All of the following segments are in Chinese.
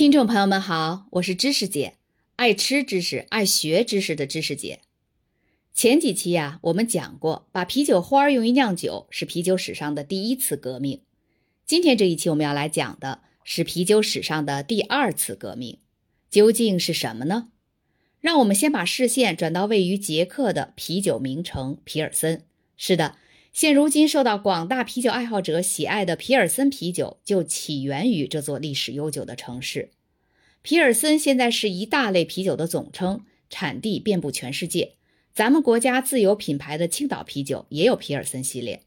听众朋友们好，我是知识姐，爱吃知识、爱学知识的知识姐。前几期呀，我们讲过，把啤酒花用于酿酒是啤酒史上的第一次革命。今天这一期我们要来讲的是啤酒史上的第二次革命，究竟是什么呢？让我们先把视线转到位于捷克的啤酒名城皮尔森。是的。现如今受到广大啤酒爱好者喜爱的皮尔森啤酒，就起源于这座历史悠久的城市。皮尔森现在是一大类啤酒的总称，产地遍布全世界。咱们国家自有品牌的青岛啤酒也有皮尔森系列。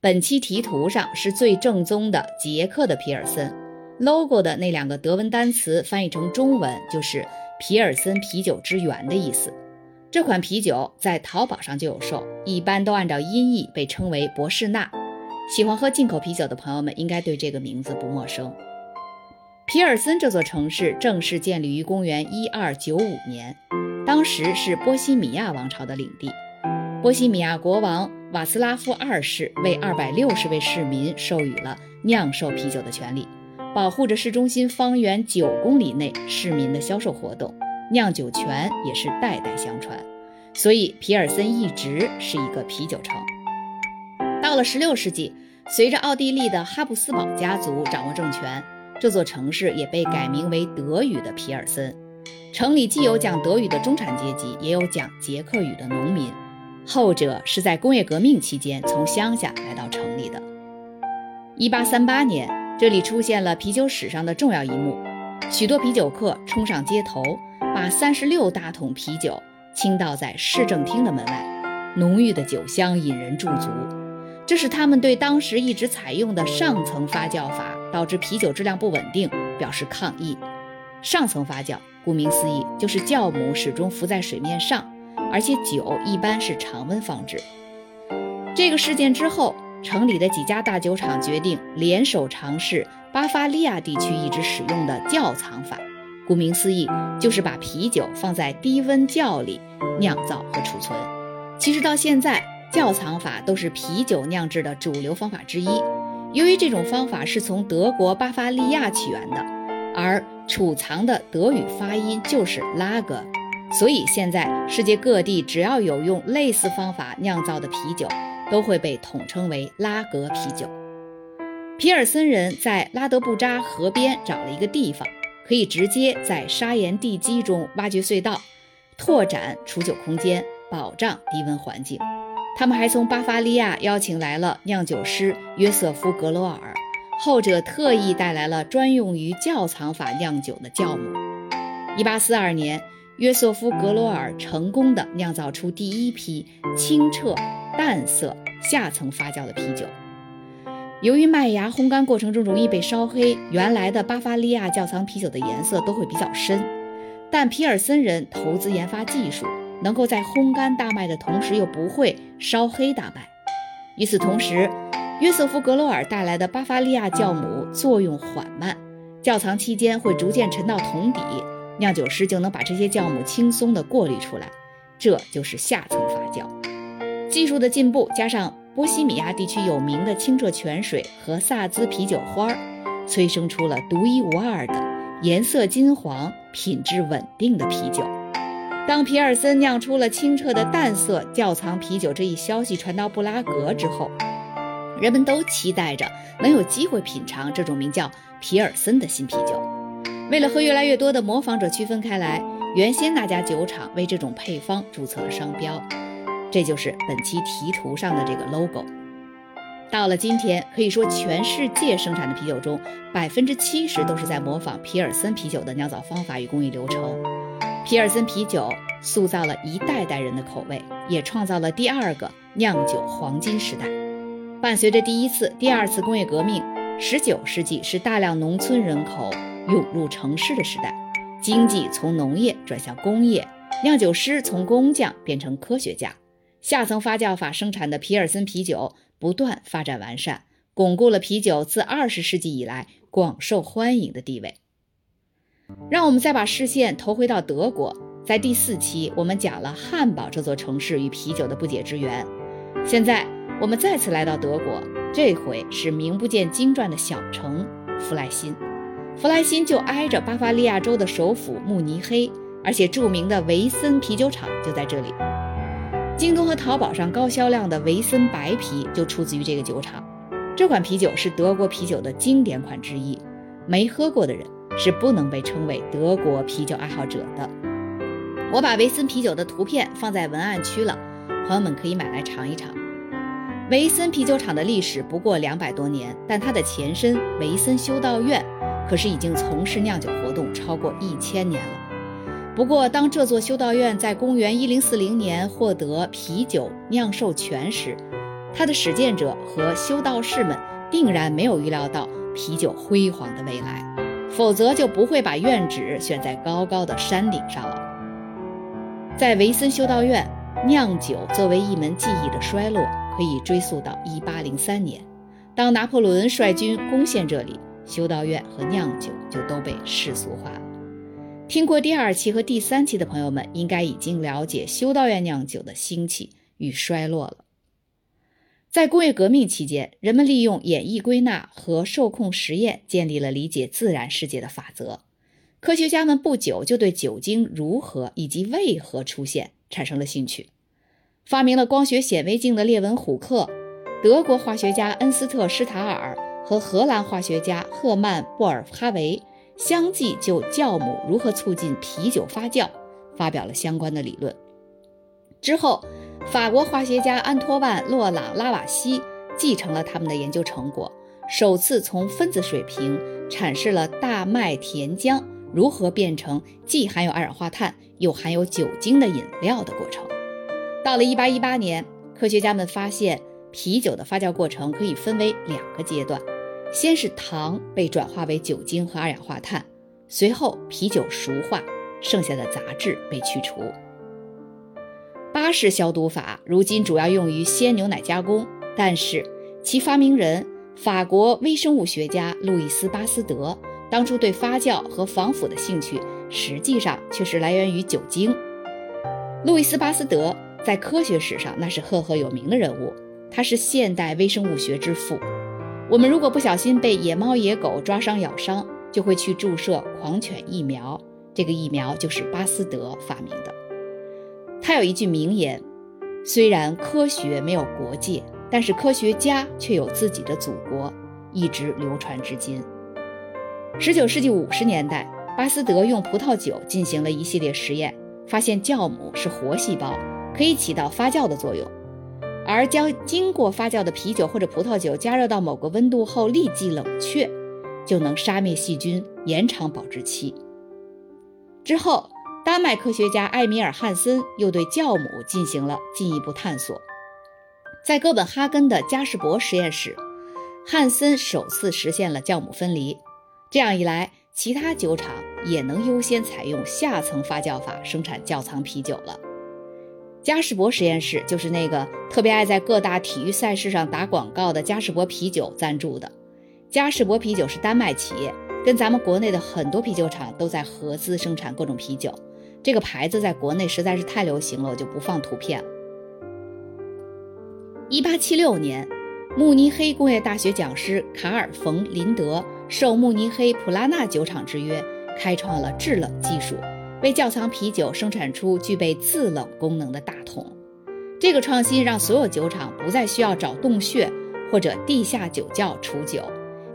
本期题图上是最正宗的捷克的皮尔森，logo 的那两个德文单词翻译成中文就是“皮尔森啤酒之源”的意思。这款啤酒在淘宝上就有售，一般都按照音译被称为博士纳。喜欢喝进口啤酒的朋友们应该对这个名字不陌生。皮尔森这座城市正式建立于公元一二九五年，当时是波西米亚王朝的领地。波西米亚国王瓦斯拉夫二世为二百六十位市民授予了酿售啤酒的权利，保护着市中心方圆九公里内市民的销售活动。酿酒权也是代代相传，所以皮尔森一直是一个啤酒城。到了16世纪，随着奥地利的哈布斯堡家族掌握政权，这座城市也被改名为德语的皮尔森。城里既有讲德语的中产阶级，也有讲捷克语的农民，后者是在工业革命期间从乡下来到城里的。1838年，这里出现了啤酒史上的重要一幕，许多啤酒客冲上街头。把三十六大桶啤酒倾倒在市政厅的门外，浓郁的酒香引人驻足。这是他们对当时一直采用的上层发酵法导致啤酒质量不稳定表示抗议。上层发酵，顾名思义，就是酵母始终浮在水面上，而且酒一般是常温放置。这个事件之后，城里的几家大酒厂决定联手尝试巴伐利亚地区一直使用的窖藏法。顾名思义，就是把啤酒放在低温窖里酿造和储存。其实到现在，窖藏法都是啤酒酿制的主流方法之一。由于这种方法是从德国巴伐利亚起源的，而储藏的德语发音就是拉格，所以现在世界各地只要有用类似方法酿造的啤酒，都会被统称为拉格啤酒。皮尔森人在拉德布扎河边找了一个地方。可以直接在砂岩地基中挖掘隧道，拓展储酒空间，保障低温环境。他们还从巴伐利亚邀请来了酿酒师约瑟夫·格罗尔，后者特意带来了专用于窖藏法酿酒的酵母。1842年，约瑟夫·格罗尔成功的酿造出第一批清澈、淡色、下层发酵的啤酒。由于麦芽烘干过程中容易被烧黑，原来的巴伐利亚窖藏啤酒的颜色都会比较深。但皮尔森人投资研发技术，能够在烘干大麦的同时又不会烧黑大麦。与此同时，约瑟夫·格罗尔带来的巴伐利亚酵母作用缓慢，窖藏期间会逐渐沉到桶底，酿酒师就能把这些酵母轻松地过滤出来。这就是下层发酵。技术的进步加上。波西米亚地区有名的清澈泉水和萨兹啤酒花，催生出了独一无二的颜色金黄、品质稳定的啤酒。当皮尔森酿出了清澈的淡色窖藏啤酒这一消息传到布拉格之后，人们都期待着能有机会品尝这种名叫皮尔森的新啤酒。为了和越来越多的模仿者区分开来，原先那家酒厂为这种配方注册了商标。这就是本期题图上的这个 logo。到了今天，可以说全世界生产的啤酒中，百分之七十都是在模仿皮尔森啤酒的酿造方法与工艺流程。皮尔森啤酒塑造了一代代人的口味，也创造了第二个酿酒黄金时代。伴随着第一次、第二次工业革命，十九世纪是大量农村人口涌入城市的时代，经济从农业转向工业，酿酒师从工匠变成科学家。下层发酵法生产的皮尔森啤酒不断发展完善，巩固了啤酒自二十世纪以来广受欢迎的地位。让我们再把视线投回到德国，在第四期我们讲了汉堡这座城市与啤酒的不解之缘。现在我们再次来到德国，这回是名不见经传的小城弗莱辛。弗莱辛就挨着巴伐利亚州的首府慕尼黑，而且著名的维森啤酒厂就在这里。京东和淘宝上高销量的维森白啤就出自于这个酒厂。这款啤酒是德国啤酒的经典款之一，没喝过的人是不能被称为德国啤酒爱好者的。我把维森啤酒的图片放在文案区了，朋友们可以买来尝一尝。维森啤酒厂的历史不过两百多年，但它的前身维森修道院可是已经从事酿酒活动超过一千年了。不过，当这座修道院在公元一零四零年获得啤酒酿授权时，它的始建者和修道士们定然没有预料到啤酒辉煌的未来，否则就不会把院址选在高高的山顶上了。在维森修道院，酿酒作为一门技艺的衰落可以追溯到一八零三年，当拿破仑率军攻陷这里，修道院和酿酒就都被世俗化了。听过第二期和第三期的朋友们，应该已经了解修道院酿酒的兴起与衰落了。在工业革命期间，人们利用演绎归纳和受控实验，建立了理解自然世界的法则。科学家们不久就对酒精如何以及为何出现产生了兴趣。发明了光学显微镜的列文虎克、德国化学家恩斯特施塔尔和荷兰化学家赫曼布尔哈维。相继就酵母如何促进啤酒发酵发表了相关的理论。之后，法国化学家安托万·洛朗·拉瓦锡继承了他们的研究成果，首次从分子水平阐释了大麦甜浆如何变成既含有二氧化碳又含有酒精的饮料的过程。到了1818年，科学家们发现啤酒的发酵过程可以分为两个阶段。先是糖被转化为酒精和二氧化碳，随后啤酒熟化，剩下的杂质被去除。巴氏消毒法如今主要用于鲜牛奶加工，但是其发明人法国微生物学家路易斯·巴斯德当初对发酵和防腐的兴趣，实际上却是来源于酒精。路易斯·巴斯德在科学史上那是赫赫有名的人物，他是现代微生物学之父。我们如果不小心被野猫、野狗抓伤、咬伤，就会去注射狂犬疫苗。这个疫苗就是巴斯德发明的。他有一句名言：“虽然科学没有国界，但是科学家却有自己的祖国，一直流传至今。”十九世纪五十年代，巴斯德用葡萄酒进行了一系列实验，发现酵母是活细胞，可以起到发酵的作用。而将经过发酵的啤酒或者葡萄酒加热到某个温度后立即冷却，就能杀灭细菌、延长保质期。之后，丹麦科学家艾米尔·汉森又对酵母进行了进一步探索。在哥本哈根的加士伯实验室，汉森首次实现了酵母分离。这样一来，其他酒厂也能优先采用下层发酵法生产窖藏啤酒了。嘉士伯实验室就是那个特别爱在各大体育赛事上打广告的嘉士伯啤酒赞助的。嘉士伯啤酒是丹麦企业，跟咱们国内的很多啤酒厂都在合资生产各种啤酒。这个牌子在国内实在是太流行了，我就不放图片了。一八七六年，慕尼黑工业大学讲师卡尔·冯·林德受慕尼黑普拉纳酒厂之约，开创了制冷技术。为窖藏啤酒生产出具备自冷功能的大桶，这个创新让所有酒厂不再需要找洞穴或者地下酒窖储酒，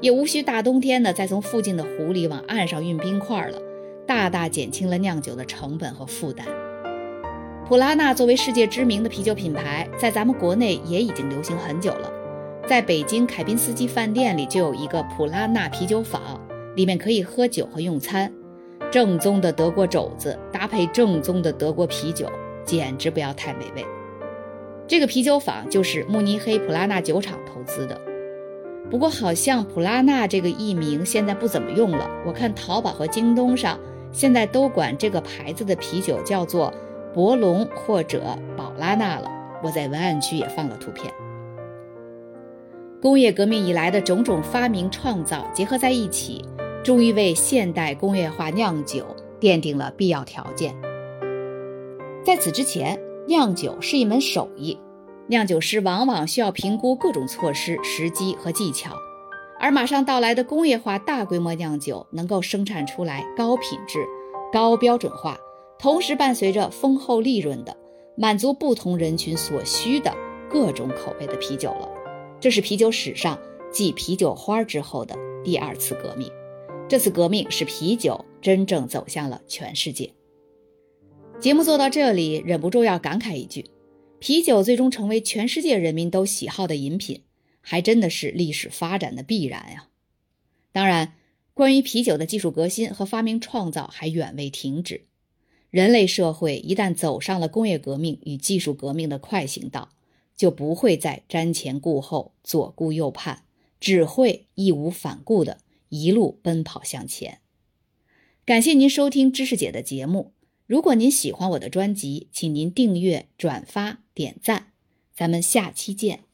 也无需大冬天的再从附近的湖里往岸上运冰块了，大大减轻了酿酒的成本和负担。普拉纳作为世界知名的啤酒品牌，在咱们国内也已经流行很久了。在北京凯宾斯基饭店里就有一个普拉纳啤酒坊，里面可以喝酒和用餐。正宗的德国肘子搭配正宗的德国啤酒，简直不要太美味。这个啤酒坊就是慕尼黑普拉纳酒厂投资的。不过，好像普拉纳这个艺名现在不怎么用了。我看淘宝和京东上现在都管这个牌子的啤酒叫做博龙或者宝拉纳了。我在文案区也放了图片。工业革命以来的种种发明创造结合在一起。终于为现代工业化酿酒奠定了必要条件。在此之前，酿酒是一门手艺，酿酒师往往需要评估各种措施、时机和技巧，而马上到来的工业化大规模酿酒，能够生产出来高品质、高标准化，同时伴随着丰厚利润的、满足不同人群所需的各种口味的啤酒了。这是啤酒史上继啤酒花之后的第二次革命。这次革命使啤酒真正走向了全世界。节目做到这里，忍不住要感慨一句：啤酒最终成为全世界人民都喜好的饮品。还真的是历史发展的必然呀！当然，关于啤酒的技术革新和发明创造还远未停止。人类社会一旦走上了工业革命与技术革命的快行道，就不会再瞻前顾后、左顾右盼，只会义无反顾的一路奔跑向前。感谢您收听知识姐的节目。如果您喜欢我的专辑，请您订阅、转发、点赞。咱们下期见。